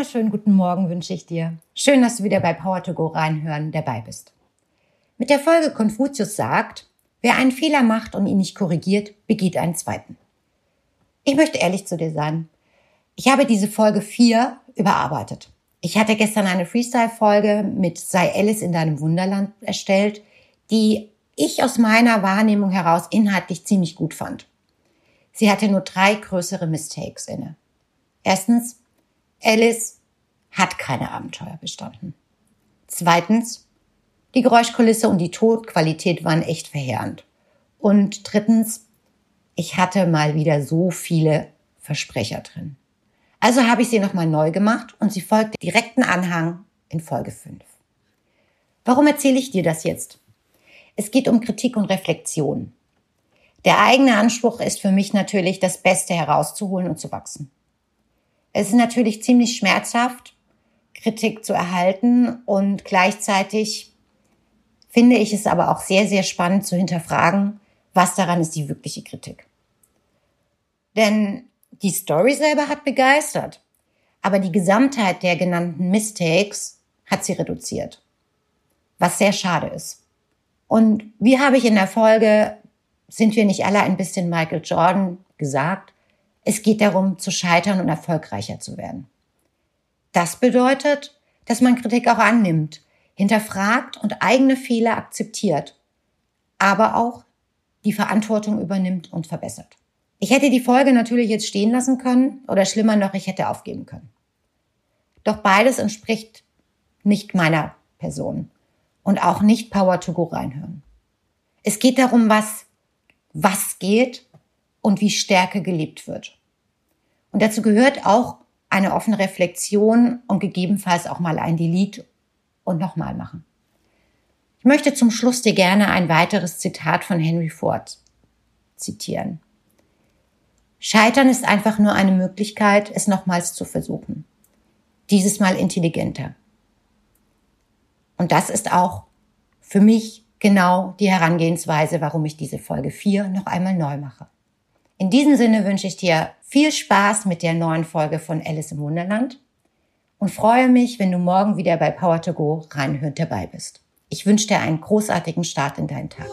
wunderschönen guten Morgen wünsche ich dir. Schön, dass du wieder bei Power to Go reinhören dabei bist. Mit der Folge Konfuzius sagt, wer einen Fehler macht und ihn nicht korrigiert, begeht einen zweiten. Ich möchte ehrlich zu dir sein. Ich habe diese Folge 4 überarbeitet. Ich hatte gestern eine Freestyle-Folge mit Sei Alice in deinem Wunderland erstellt, die ich aus meiner Wahrnehmung heraus inhaltlich ziemlich gut fand. Sie hatte nur drei größere Mistakes inne. Erstens, Alice hat keine Abenteuer bestanden. Zweitens, die Geräuschkulisse und die Tonqualität waren echt verheerend. Und drittens, ich hatte mal wieder so viele Versprecher drin. Also habe ich sie nochmal neu gemacht und sie folgt direkten Anhang in Folge 5. Warum erzähle ich dir das jetzt? Es geht um Kritik und Reflexion. Der eigene Anspruch ist für mich natürlich, das Beste herauszuholen und zu wachsen. Es ist natürlich ziemlich schmerzhaft, Kritik zu erhalten und gleichzeitig finde ich es aber auch sehr, sehr spannend zu hinterfragen, was daran ist die wirkliche Kritik. Denn die Story selber hat begeistert, aber die Gesamtheit der genannten Mistakes hat sie reduziert, was sehr schade ist. Und wie habe ich in der Folge, sind wir nicht alle ein bisschen Michael Jordan gesagt, es geht darum, zu scheitern und erfolgreicher zu werden. Das bedeutet, dass man Kritik auch annimmt, hinterfragt und eigene Fehler akzeptiert, aber auch die Verantwortung übernimmt und verbessert. Ich hätte die Folge natürlich jetzt stehen lassen können oder schlimmer noch, ich hätte aufgeben können. Doch beides entspricht nicht meiner Person und auch nicht Power to Go reinhören. Es geht darum, was, was geht und wie Stärke gelebt wird. Und dazu gehört auch eine offene Reflexion und gegebenenfalls auch mal ein Delete und nochmal machen. Ich möchte zum Schluss dir gerne ein weiteres Zitat von Henry Ford zitieren. Scheitern ist einfach nur eine Möglichkeit, es nochmals zu versuchen. Dieses Mal intelligenter. Und das ist auch für mich genau die Herangehensweise, warum ich diese Folge 4 noch einmal neu mache. In diesem Sinne wünsche ich dir viel Spaß mit der neuen Folge von Alice im Wunderland und freue mich, wenn du morgen wieder bei Power to Go reinhörend dabei bist. Ich wünsche dir einen großartigen Start in deinen Tag.